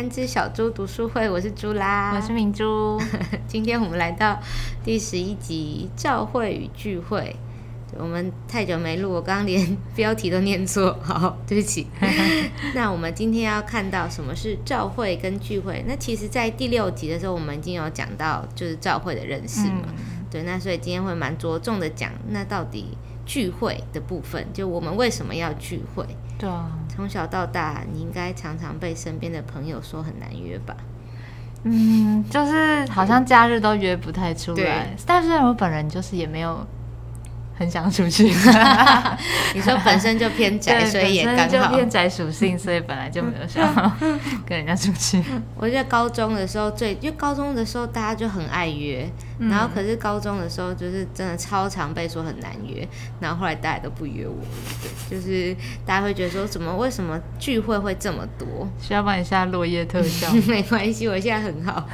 三只小猪读书会，我是猪啦，我是明珠。今天我们来到第十一集教会与聚会。我们太久没录，我刚刚连标题都念错，好，对不起。那我们今天要看到什么是教会跟聚会？那其实，在第六集的时候，我们已经有讲到就是教会的认识嘛。对，那所以今天会蛮着重的讲，那到底聚会的部分，就我们为什么要聚会？对啊。从小到大，你应该常常被身边的朋友说很难约吧？嗯，就是好像假日都约不太出来。但是我本人就是也没有很想出去。你说本身就偏宅，所以也刚好偏宅属性，所以本来就没有想 跟人家出去。我觉得高中的时候最，因为高中的时候大家就很爱约。然后可是高中的时候，就是真的超常被说很难约，然后后来大家都不约我，对，就是大家会觉得说怎么为什么聚会会这么多？需要帮你下落叶特效？没关系，我现在很好。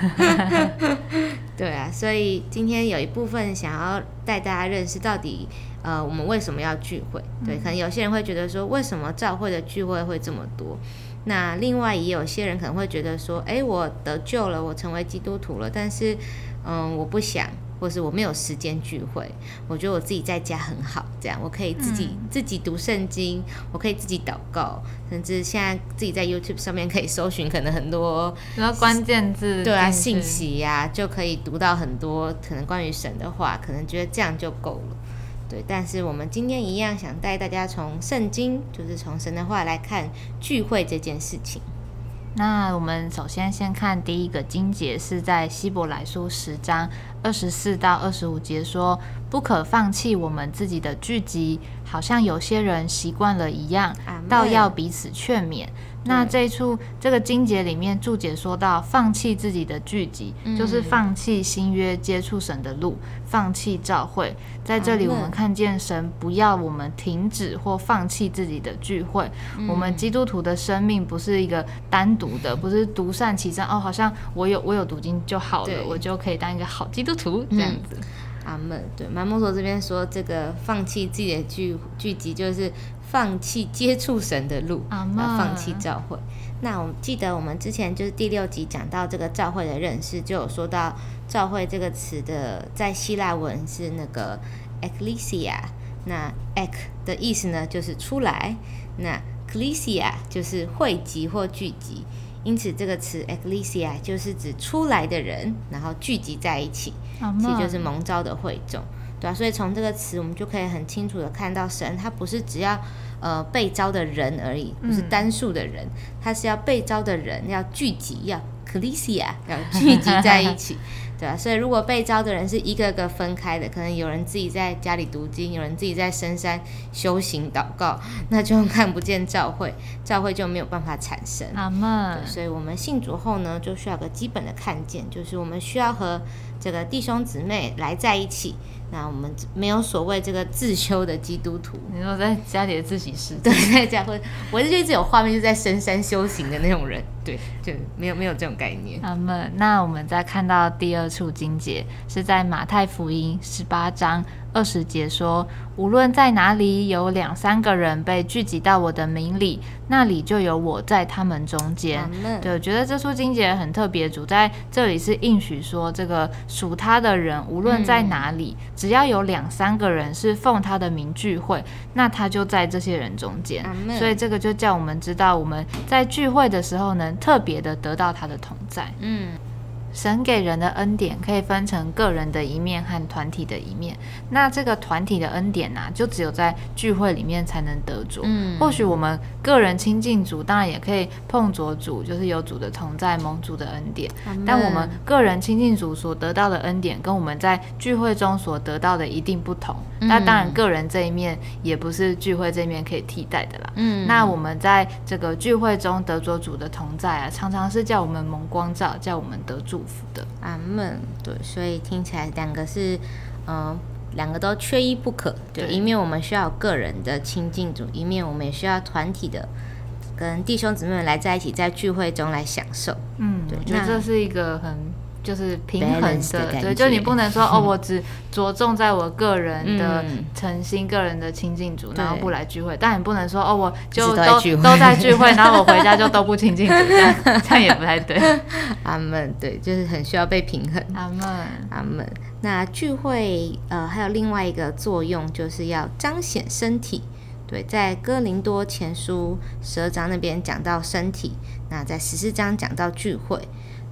对啊，所以今天有一部分想要带大家认识到底，呃，我们为什么要聚会？对，可能有些人会觉得说，为什么教会的聚会会这么多？那另外也有些人可能会觉得说，哎，我得救了，我成为基督徒了，但是。嗯，我不想，或是我没有时间聚会。我觉得我自己在家很好，这样我可以自己自己读圣经，我可以自己祷告，甚至现在自己在 YouTube 上面可以搜寻可能很多然后关键字，对啊，信息呀，就可以读到很多可能关于神的话，可能觉得这样就够了。对，但是我们今天一样想带大家从圣经，就是从神的话来看聚会这件事情。那我们首先先看第一个经节，是在希伯来书十章二十四到二十五节说：“不可放弃我们自己的聚集，好像有些人习惯了一样，倒要彼此劝勉。”那这一处这个经节里面注解说到，放弃自己的聚集，就是放弃新约接触神的路，放弃教会。在这里，我们看见神不要我们停止或放弃自己的聚会。我们基督徒的生命不是一个单独的，不是独善其身哦，好像我有我有读经就好了，我就可以当一个好基督徒这样子。阿门。对，马摩索这边说，这个放弃自己的聚聚集就是。放弃接触神的路，啊放弃教会。那我记得我们之前就是第六集讲到这个教会的认识，就有说到教会这个词的在希腊文是那个 ecclesia。那 ek 的意思呢就是出来，那 ecclesia 就是汇集或聚集。因此这个词 ecclesia 就是指出来的人，然后聚集在一起，其实就是蒙召的会众。对啊，所以从这个词，我们就可以很清楚的看到，神他不是只要呃被招的人而已，不是单数的人，他是要被招的人要聚集，要 ecclesia 要聚集在一起。对啊，所以如果被招的人是一个个分开的，可能有人自己在家里读经，有人自己在深山修行祷告，那就看不见教会，教会就没有办法产生。阿门。所以我们信主后呢，就需要个基本的看见，就是我们需要和这个弟兄姊妹来在一起。那我们没有所谓这个自修的基督徒。你说在家里的自习室？对，在家会，我就一直有画面，就在深山修行的那种人。对，就没有没有这种概念。那么，那我们再看到第二处经节，是在马太福音十八章。二十节说，无论在哪里有两三个人被聚集到我的名里，那里就有我在他们中间。对，我觉得这处经节很特别，主在这里是应许说，这个属他的人，无论在哪里，只要有两三个人是奉他的名聚会，那他就在这些人中间。所以这个就叫我们知道，我们在聚会的时候能特别的得到他的同在。嗯。神给人的恩典可以分成个人的一面和团体的一面。那这个团体的恩典呢，就只有在聚会里面才能得着。嗯，或许我们个人亲近主，当然也可以碰着主，就是有主的同在、蒙主的恩典。但我们个人亲近主所得到的恩典，跟我们在聚会中所得到的一定不同。那当然，个人这一面也不是聚会这一面可以替代的啦。嗯，那我们在这个聚会中得着主的同在啊，常常是叫我们蒙光照，叫我们得祝。的阿门，对，所以听起来两个是，嗯，两个都缺一不可。对，一面我们需要个人的亲近主，一面我们也需要团体的，跟弟兄姊妹们来在一起，在聚会中来享受。嗯，对，我觉得这是一个很就是平衡的，对，就你不能说 哦，我只着重在我个人的诚心、个人的亲近主，然后不来聚会。但你不能说哦，我就都都在聚会，然后我回家就都不亲近主，这样这样也不太对。阿门，对，就是很需要被平衡。阿门，阿门。那聚会呃，还有另外一个作用，就是要彰显身体。对，在哥林多前书十二章那边讲到身体，那在十四章讲到聚会。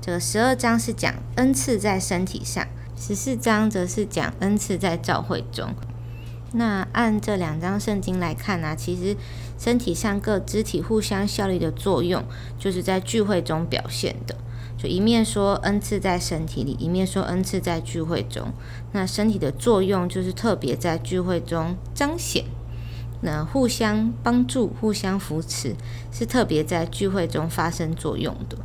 这个十二章是讲恩赐在身体上，十四章则是讲恩赐在教会中。那按这两章圣经来看呢，其实身体上各肢体互相效力的作用，就是在聚会中表现的。就一面说恩赐在身体里，一面说恩赐在聚会中。那身体的作用就是特别在聚会中彰显。那互相帮助、互相扶持，是特别在聚会中发生作用的。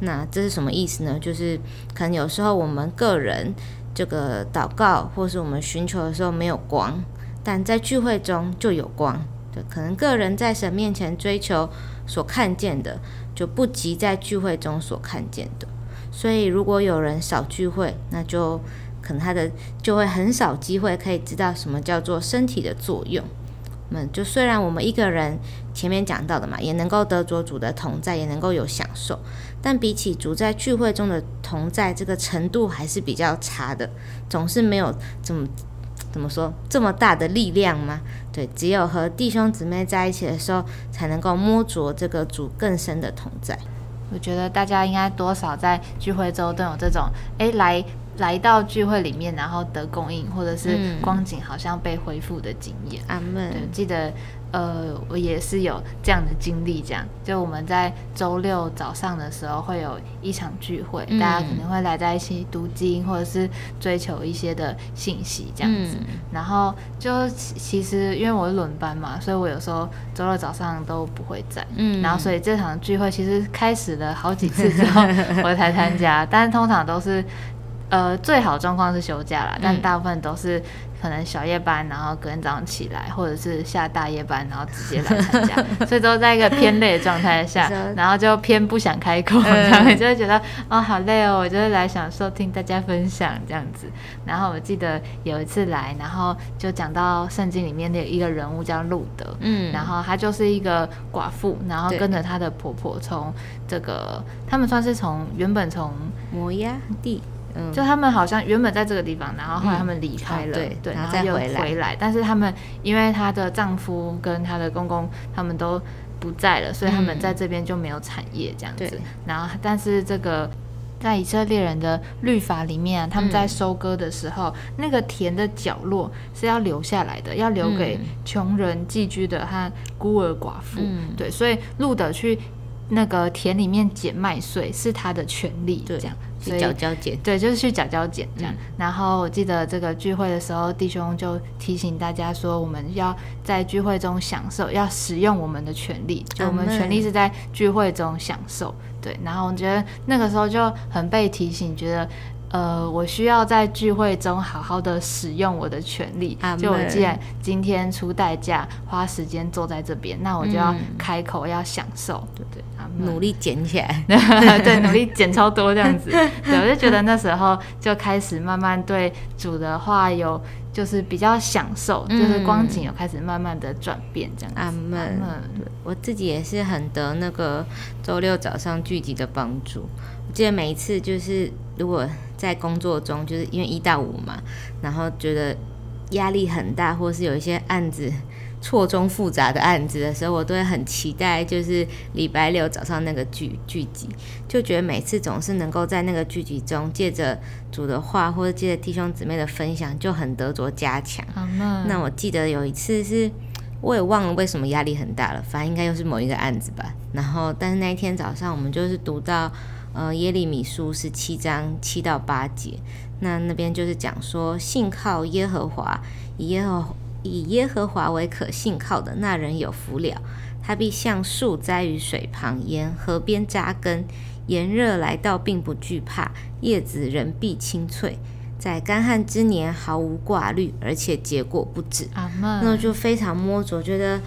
那这是什么意思呢？就是可能有时候我们个人这个祷告，或是我们寻求的时候没有光，但在聚会中就有光。对，可能个人在神面前追求所看见的，就不及在聚会中所看见的。所以，如果有人少聚会，那就可能他的就会很少机会可以知道什么叫做身体的作用。们就虽然我们一个人前面讲到的嘛，也能够得着主的同在，也能够有享受，但比起主在聚会中的同在，这个程度还是比较差的，总是没有怎么怎么说这么大的力量吗？对，只有和弟兄姊妹在一起的时候，才能够摸着这个主更深的同在。我觉得大家应该多少在聚会中都有这种，哎，来。来到聚会里面，然后得供应，或者是光景好像被恢复的经验。阿门。对，记得。呃，我也是有这样的经历，这样就我们在周六早上的时候会有一场聚会，大家可能会来在一起读经，或者是追求一些的信息这样子。然后就其实因为我是轮班嘛，所以我有时候周六早上都不会在。嗯。然后所以这场聚会其实开始了好几次之后 我才参加，但是通常都是呃最好状况是休假了，但大部分都是。可能小夜班，然后隔天早上起来，或者是下大夜班，然后直接来参加，所以都在一个偏累的状态下，然后就偏不想开口，然后就会觉得哦好累哦，我就是来享受听大家分享这样子。然后我记得有一次来，然后就讲到圣经里面的一个人物叫路德，嗯，然后她就是一个寡妇，然后跟着她的婆婆从这个，他们算是从原本从摩崖地。就他们好像原本在这个地方，然后后来他们离开了，对，然后再回来。但是他们因为她的丈夫跟她的公公他们都不在了，所以他们在这边就没有产业这样子。然后，但是这个在以色列人的律法里面啊，他们在收割的时候，那个田的角落是要留下来的，要留给穷人寄居的和孤儿寡妇。对，所以路德去那个田里面捡麦穗是他的权利，这样。去角交捡，对，就是去角交捡这样。然后我记得这个聚会的时候，弟兄就提醒大家说，我们要在聚会中享受，要使用我们的权利，就我们权利是在聚会中享受。对，然后我觉得那个时候就很被提醒，觉得。呃，我需要在聚会中好好的使用我的权利。就我既然今天出代价花时间坐在这边，那我就要开口要享受，对不对？努力捡起来，对，努力捡超多这样子。对，我就觉得那时候就开始慢慢对主的话有就是比较享受，就是光景有开始慢慢的转变这样。阿门。我自己也是很得那个周六早上聚集的帮助。我记得每一次就是如果。在工作中，就是因为一到五嘛，然后觉得压力很大，或是有一些案子错综复杂的案子的时候，我都会很期待，就是礼拜六早上那个剧剧集，就觉得每次总是能够在那个剧集中，借着主的话，或者借着弟兄姊妹的分享，就很得着加强。那我记得有一次是，我也忘了为什么压力很大了，反正应该又是某一个案子吧。然后，但是那一天早上，我们就是读到。呃，耶利米书是七章七到八节，那那边就是讲说，信靠耶和华，以耶和以耶和华为可信靠的那人有福了。他必像树栽于水旁，沿河边扎根，炎热来到并不惧怕，叶子仍必青翠，在干旱之年毫无挂虑，而且结果不止。那就非常摸着，觉得。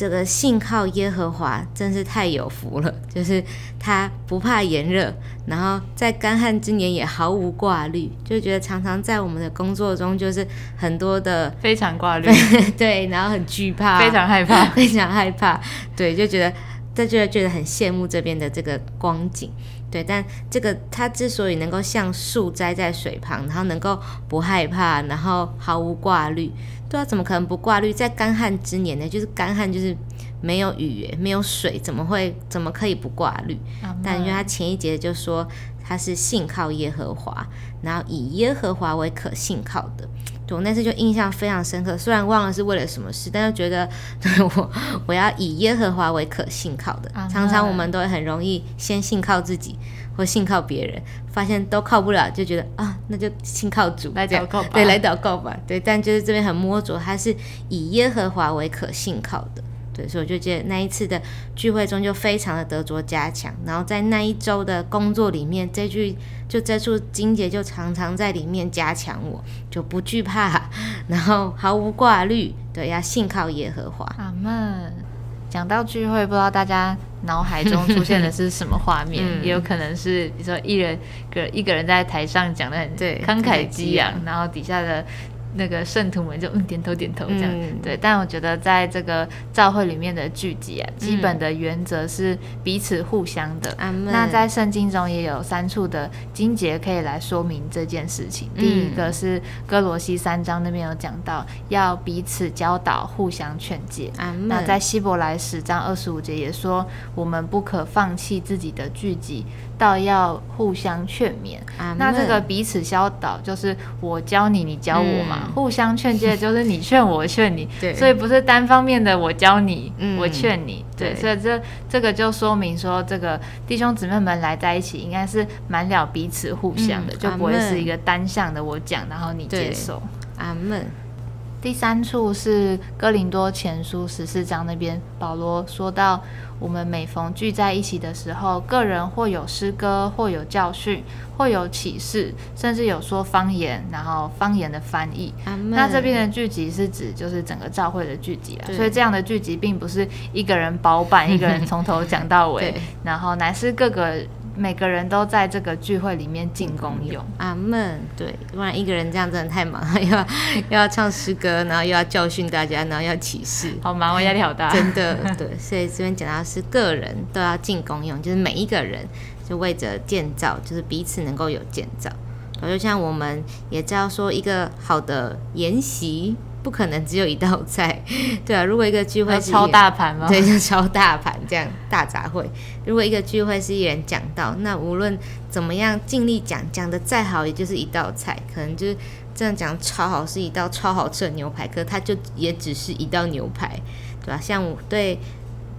这个信靠耶和华真是太有福了，就是他不怕炎热，然后在干旱之年也毫无挂虑，就觉得常常在我们的工作中就是很多的非常挂虑，对，然后很惧怕，非常害怕，非常害怕，对，就觉得他就觉得很羡慕这边的这个光景。对，但这个他之所以能够像树栽在水旁，然后能够不害怕，然后毫无挂虑，对啊，怎么可能不挂绿？在干旱之年呢，就是干旱，就是没有雨，没有水，怎么会，怎么可以不挂绿？但因为他前一节就说他是信靠耶和华，然后以耶和华为可信靠的。我那次就印象非常深刻，虽然忘了是为了什么事，但是觉得 我我要以耶和华为可信靠的。常常我们都会很容易先信靠自己或信靠别人，发现都靠不了，就觉得啊，那就信靠主来祷告吧。对，来祷告吧。对，但就是这边很摸着，他是以耶和华为可信靠的。对，所以我就觉得那一次的聚会中就非常的得着加强，然后在那一周的工作里面，这句就这处金节就常常在里面加强我，就不惧怕，然后毫无挂虑，对，要信靠耶和华。阿门。讲到聚会，不知道大家脑海中出现的是什么画面？也有可能是比如说一人个一个人在台上讲的很慷慨激昂，然后底下的。那个圣徒们就嗯点头点头这样，对。但我觉得在这个教会里面的聚集啊，基本的原则是彼此互相的。那在圣经中也有三处的经节可以来说明这件事情。第一个是哥罗西三章那边有讲到要彼此教导、互相劝诫。那在希伯来十章二十五节也说，我们不可放弃自己的聚集。到要互相劝勉，那这个彼此教导就是我教你，你教我嘛。互相劝诫就是你劝我，劝你。对，所以不是单方面的我教你，我劝你。对，所以这这个就说明说，这个弟兄姊妹们来在一起，应该是满了彼此互相的，就不会是一个单向的我讲，然后你接受。阿门。第三处是哥林多前书十四章那边，保罗说到。我们每逢聚在一起的时候，个人或有诗歌，或有教训，或有启示，甚至有说方言，然后方言的翻译。那这边的聚集是指就是整个教会的聚集啊，所以这样的聚集并不是一个人包办，一个人从头讲到尾，然后乃是各个。每个人都在这个聚会里面进功用，阿门。对，不然一个人这样真的太忙，又要又要唱诗歌，然后又要教训大家，然后要启示，好忙，我压力好大。真的，对。所以这边讲到是个人都要进功用，就是每一个人就为着建造，就是彼此能够有建造。就像我们也知道说，一个好的研习。不可能只有一道菜，对啊。如果一个聚会是超大盘吗？对，就超大盘这样大杂烩。如果一个聚会是一人讲到，那无论怎么样尽力讲，讲的再好，也就是一道菜。可能就是这样讲超好，是一道超好吃的牛排，可它就也只是一道牛排，对吧？像我对。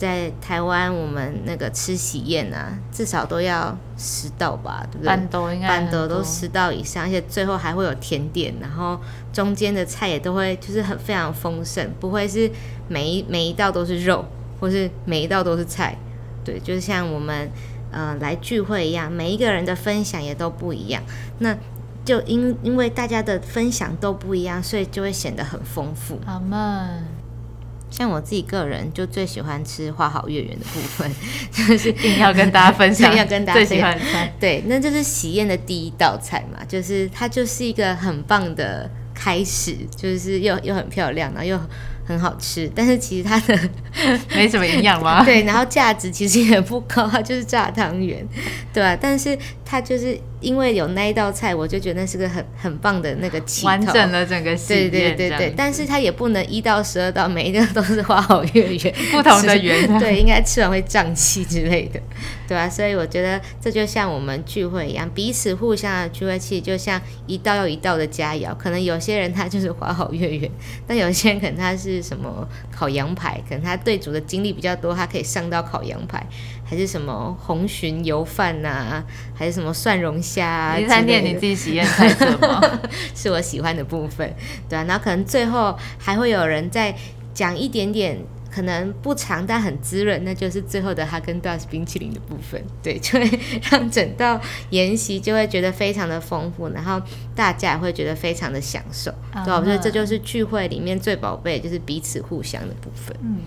在台湾，我们那个吃喜宴啊，至少都要十道吧，对不对？半斗应该半斗都十道以上，而且最后还会有甜点，然后中间的菜也都会就是很非常丰盛，不会是每一每一道都是肉，或是每一道都是菜，对，就是像我们呃来聚会一样，每一个人的分享也都不一样，那就因因为大家的分享都不一样，所以就会显得很丰富。阿门。像我自己个人就最喜欢吃花好月圆的部分，就是一定要跟大家分享，要跟大家最喜欢菜。对，那就是喜宴的第一道菜嘛，就是它就是一个很棒的开始，就是又又很漂亮，然后又。很好吃，但是其实它的 没什么营养吗？对，然后价值其实也不高，它就是炸汤圆，对吧？但是它就是因为有那一道菜，我就觉得那是个很很棒的那个起完整了整个对对对对，但是它也不能一到十二道每一个都是花好月圆，不同的圆，对，应该吃完会胀气之类的，对吧？所以我觉得这就像我们聚会一样，彼此互相的聚会，其实就像一道又一道的佳肴。可能有些人他就是花好月圆，但有些人可能他是。是什么烤羊排？可能他对煮的经历比较多，他可以上到烤羊排，还是什么红鲟油饭呐？还是什么蒜蓉虾？你在念你自己喜宴菜色吗？是我喜欢的部分，对啊。然后可能最后还会有人再讲一点点。可能不长，但很滋润，那就是最后的哈根达斯冰淇淋的部分。对，就会让整道宴席就会觉得非常的丰富，然后大家也会觉得非常的享受。对，我觉得这就是聚会里面最宝贝，就是彼此互相的部分。嗯，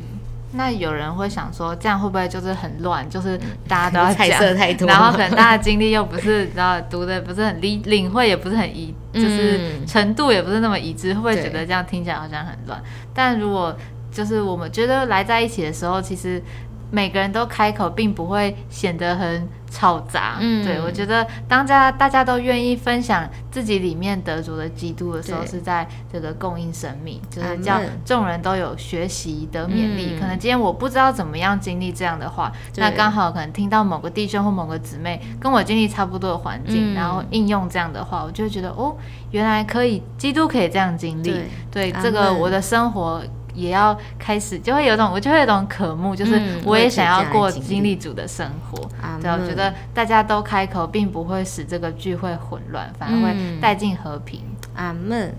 那有人会想说，这样会不会就是很乱？就是大家都要 猜测太多，然后可能大家经历又不是，然后读的不是很理领会，也不是很一，就是程度也不是那么一致，会不会觉得这样听起来好像很乱？但如果就是我们觉得来在一起的时候，其实。每个人都开口，并不会显得很吵杂。嗯，对我觉得，当家大家都愿意分享自己里面得着的基督的时候，是在这个供应生命，就是叫众人都有学习的勉励。可能今天我不知道怎么样经历这样的话，那刚好可能听到某个弟兄或某个姊妹跟我经历差不多的环境，然后应用这样的话，我就觉得哦，原来可以，基督可以这样经历。对这个我的生活。也要开始，就会有种，我就会有种渴慕，就是我也想要过经历主的生活。对，我觉得大家都开口，并不会使这个聚会混乱，反而会带进和平。阿门。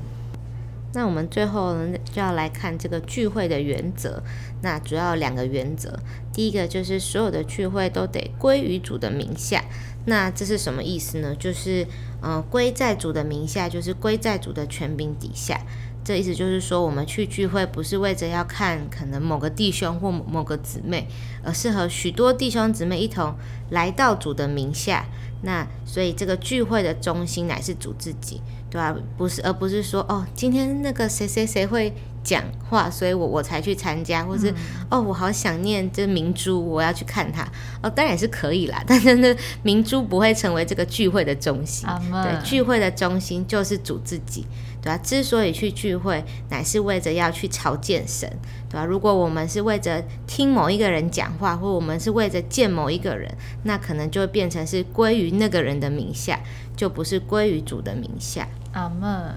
那我们最后呢，就要来看这个聚会的原则。那主要两个原则，第一个就是所有的聚会都得归于主的名下。那这是什么意思呢？就是，嗯，归在主的名下，就是归在主的权柄底下。这意思就是说，我们去聚会不是为着要看可能某个弟兄或某个姊妹，而是和许多弟兄姊妹一同来到主的名下。那所以这个聚会的中心乃是主自己，对吧？不是，而不是说哦，今天那个谁谁谁会讲话，所以我我才去参加，或是哦，我好想念这明珠，我要去看他。哦，当然是可以啦，但是呢，明珠不会成为这个聚会的中心。对，聚会的中心就是主自己。对吧？之所以去聚会，乃是为着要去朝见神，对吧？如果我们是为着听某一个人讲话，或我们是为着见某一个人，那可能就会变成是归于那个人的名下，就不是归于主的名下。阿门。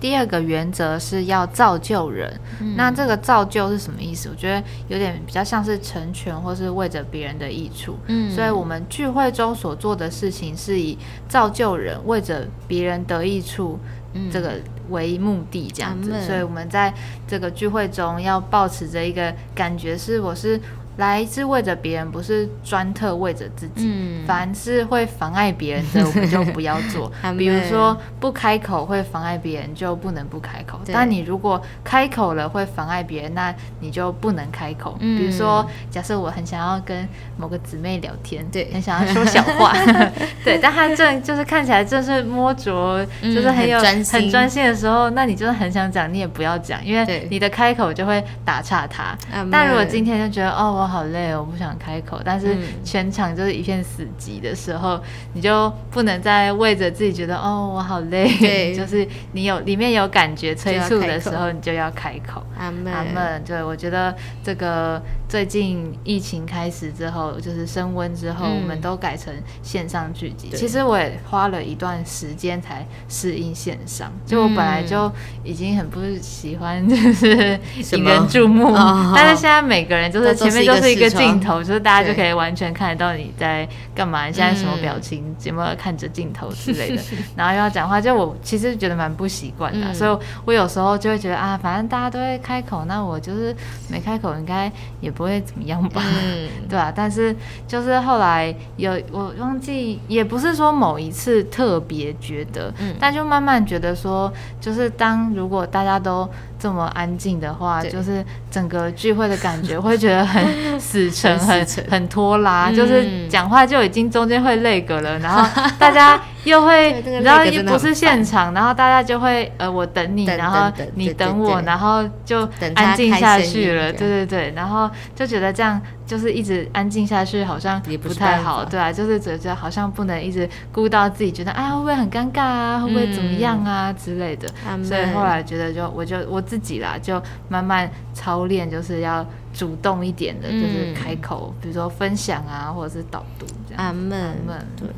第二个原则是要造就人，那这个造就是什么意思？我觉得有点比较像是成全，或是为着别人的益处。嗯，所以我们聚会中所做的事情是以造就人，为着别人得益处。嗯这个。为目的这样子，所以我们在这个聚会中要保持着一个感觉是，我是。来是为着别人，不是专特为着自己。嗯，凡是会妨碍别人的，我们就不要做。比如说不开口会妨碍别人，就不能不开口。但你如果开口了会妨碍别人，那你就不能开口。比如说，假设我很想要跟某个姊妹聊天，对，很想要说小话，对，但他正就是看起来正是摸着，就是很有很专心的时候，那你就是很想讲，你也不要讲，因为你的开口就会打岔他。但如果今天就觉得哦我。我好累哦，我不想开口。但是全场就是一片死寂的时候，你就不能再为着自己觉得哦，我好累。对，就是你有里面有感觉催促的时候，你就要开口。阿门，阿门。对，我觉得这个最近疫情开始之后，就是升温之后，我们都改成线上聚集。其实我也花了一段时间才适应线上，就我本来就已经很不喜欢就是引人注目，但是现在每个人就是前面就。就是一个镜头，就是大家就可以完全看得到你在干嘛，你现在什么表情，有没有看着镜头之类的。然后又要讲话，就我其实觉得蛮不习惯的，所以我有时候就会觉得啊，反正大家都会开口，那我就是没开口，应该也不会怎么样吧？对啊。但是就是后来有我忘记，也不是说某一次特别觉得，但就慢慢觉得说，就是当如果大家都。这么安静的话，就是整个聚会的感觉会觉得很死沉、很很拖拉，就是讲话就已经中间会累个了，然后 大家又会，然后又不是现场，然后大家就会呃，我等你，然后你等我，然后就安静下去了，对对对，然后就觉得这样。就是一直安静下去，好像也不太好，对啊，就是觉得好像不能一直顾到自己，觉得哎会不会很尴尬啊，会不会怎么样啊之类的。所以后来觉得就我就我自己啦，就慢慢操练，就是要主动一点的，就是开口，比如说分享啊，或者是导读这样。阿门，阿门。对，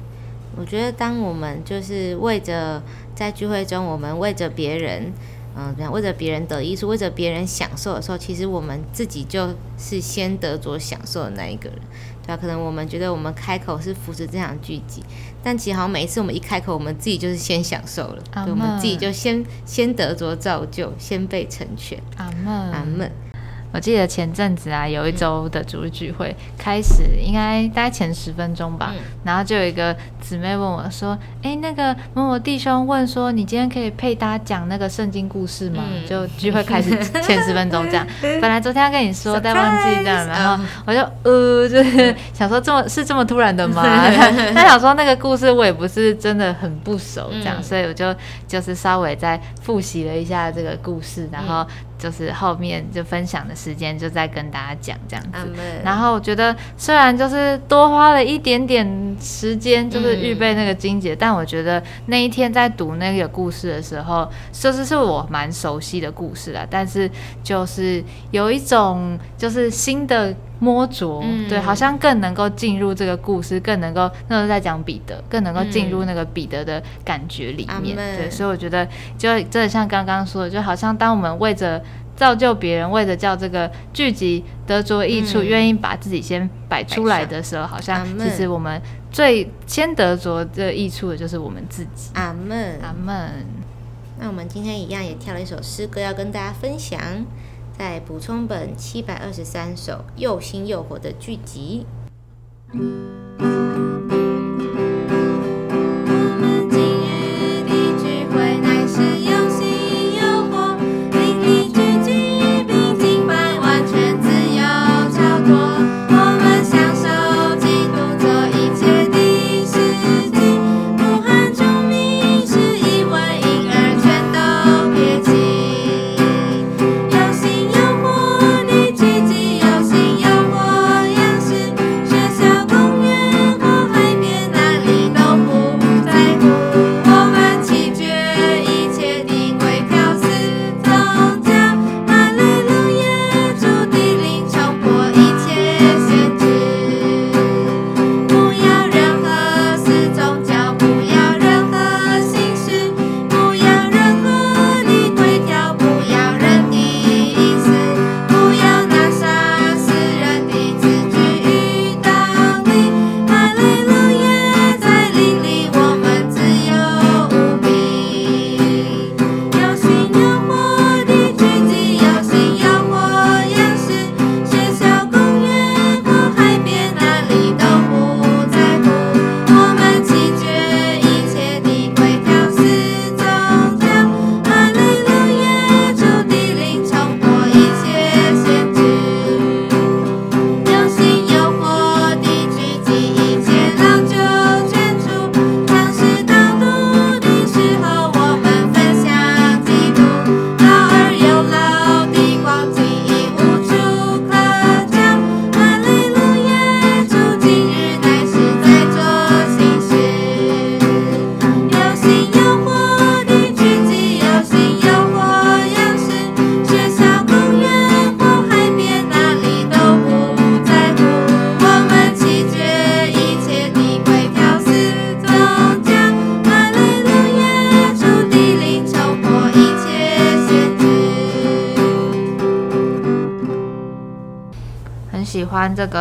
我觉得当我们就是为着在聚会中，我们为着别人。嗯，这样为着别人得益处，为着别人享受的时候，其实我们自己就是先得着享受的那一个人，对吧？可能我们觉得我们开口是扶持这场聚集，但其实好像每一次我们一开口，我们自己就是先享受了，对，我们自己就先先得着造就，先被成全。阿门，阿门。我记得前阵子啊，有一周的主日聚会开始，应该大概前十分钟吧，然后就有一个姊妹问我说：“哎，那个某某弟兄问说，你今天可以配搭讲那个圣经故事吗？”就聚会开始前十分钟这样。本来昨天要跟你说，但忘记这样，然后我就呃，就是想说这么是这么突然的吗？他想说那个故事我也不是真的很不熟，这样，所以我就就是稍微再复习了一下这个故事，然后。就是后面就分享的时间，就在跟大家讲这样子。然后我觉得虽然就是多花了一点点时间，就是预备那个金姐，但我觉得那一天在读那个故事的时候，就是是我蛮熟悉的故事了。但是就是有一种就是新的摸着，对，好像更能够进入这个故事，更能够那时候在讲彼得，更能够进入那个彼得的感觉里面。对，所以我觉得就真的像刚刚说的，就好像当我们为着造就别人，为着叫这个剧集得着益处，愿意把自己先摆出来的时候，好像其实我们最先得着这益处的就是我们自己。阿门，阿门。那我们今天一样也跳了一首诗歌要跟大家分享，在补充本七百二十三首又新又火的剧集。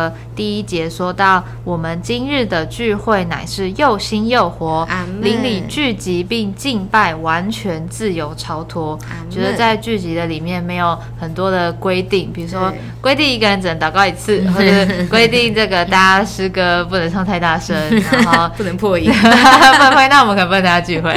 这个第一节说到，我们今日的聚会乃是又新又活，邻里聚集并敬拜，完全自由超脱。觉得在聚集的里面没有很多的规定，比如说规定一个人只能祷告一次，或者规定这个大家诗歌不能唱太大声，然后不能破音，不能破音，那我们可不能大家聚会。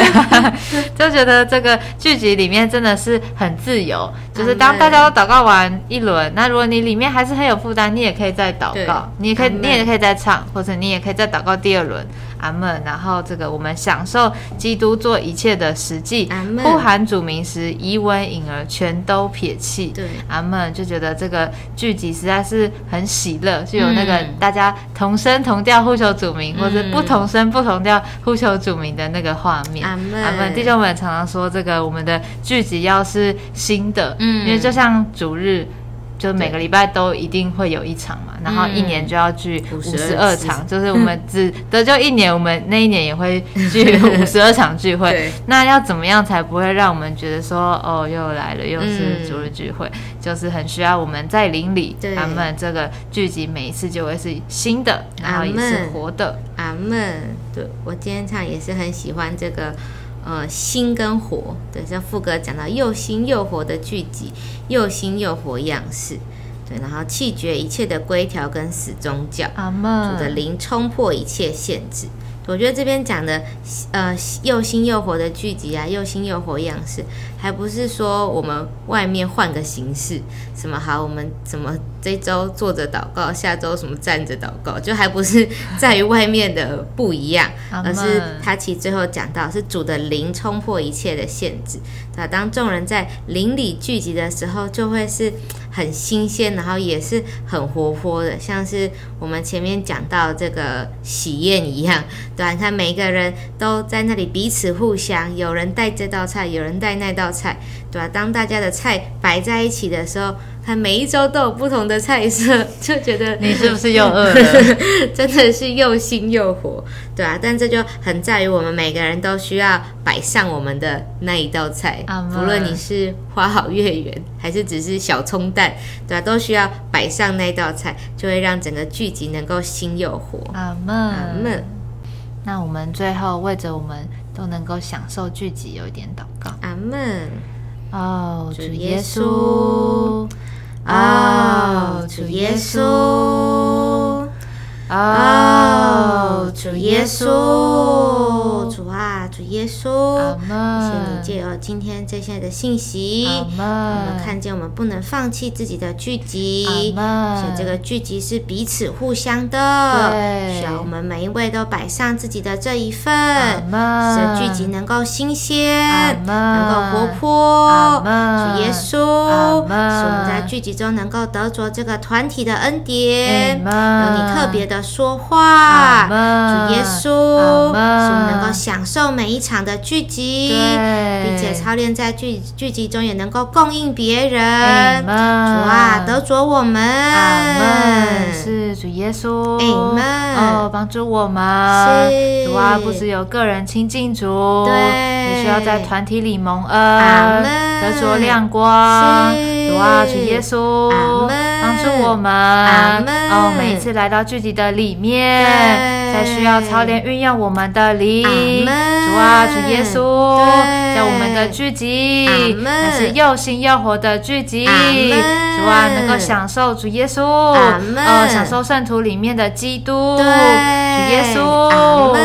就觉得这个聚集里面真的是很自由，就是当大家都祷告完一轮，那如果你里面还是很有负担，你也可以再祷告，你也可以，你也可以再唱，或者你也可以再祷告第二轮。阿门。然后这个我们享受基督做一切的实际，呼喊主名时，疑问隐而全都撇弃。对，阿门。就觉得这个剧集实在是很喜乐，就有那个大家同声同调呼求主名，或者不同声不同调呼求主名的那个画面。阿门。阿门。弟兄们常常说，这个我们的剧集要是新的，嗯，因为就像主日。就每个礼拜都一定会有一场嘛，然后一年就要聚五十二场，就是我们只 得就一年，我们那一年也会聚五十二场聚会。那要怎么样才不会让我们觉得说，哦，又来了，又是主日聚会，就是很需要我们在邻里，他们这个聚集每一次就会是新的，然后也是活的。阿门。对。我今天唱也是很喜欢这个。呃，心跟火，对，像副歌讲到又新又活的聚集，又新又活样式。对，然后弃绝一切的规条跟死宗教，阿门。主的灵冲破一切限制。我觉得这边讲的，呃，又新又活的聚集啊，又新又活样式，还不是说我们外面换个形式，什么好，我们怎么这周坐着祷告，下周什么站着祷告，就还不是 在于外面的不一样，而是他其实最后讲到是主的灵冲破一切的限制，对当众人在灵里聚集的时候，就会是。很新鲜，然后也是很活泼的，像是我们前面讲到这个喜宴一样，对吧？你看每一个人都在那里彼此互相，有人带这道菜，有人带那道菜，对吧？当大家的菜摆在一起的时候。它每一周都有不同的菜色，就觉得你是不是又饿了？真的是又新又火，对啊。但这就很在于我们每个人都需要摆上我们的那一道菜，不论你是花好月圆，还是只是小葱蛋，对啊，都需要摆上那道菜，就会让整个剧集能够新又火。阿门，阿门。那我们最后为着我们都能够享受聚集，有一点祷告。阿门。哦，主耶稣。哦，主耶稣，哦，主耶稣，耶稣，谢谢你借由今天这些的信息，我们看见我们不能放弃自己的聚集，且这个聚集是彼此互相的，需要我们每一位都摆上自己的这一份，使聚集能够新鲜，能够活泼，主耶稣，使我们在聚集。中能够得着这个团体的恩典，有你特别的说话，主耶稣，使我们能够享受每一场的聚集，并且操练在聚聚集中也能够供应别人。主啊，得着我们，是主耶稣，阿哦，帮助我们，主啊，不只有个人亲近主，对，也需要在团体里蒙恩，得着亮光。主啊，主耶稣，帮助我们。哦，每一次来到聚集的里面，在需要操练运用我们的灵。主啊，主耶稣，在我们的聚集，那是又新又活的聚集。主啊，能够享受主耶稣，哦，享受圣徒里面的基督。主耶稣，阿门，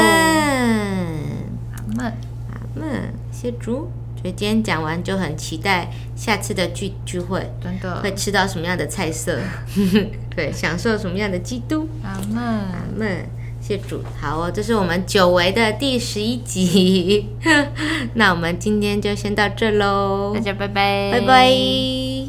阿门，阿门，谢主。所以今天讲完就很期待下次的聚聚会，真的会吃到什么样的菜色？对，享受什么样的基督？阿门，阿门，谢主。好哦，这是我们久违的第十一集，那我们今天就先到这喽，大家拜拜，拜拜。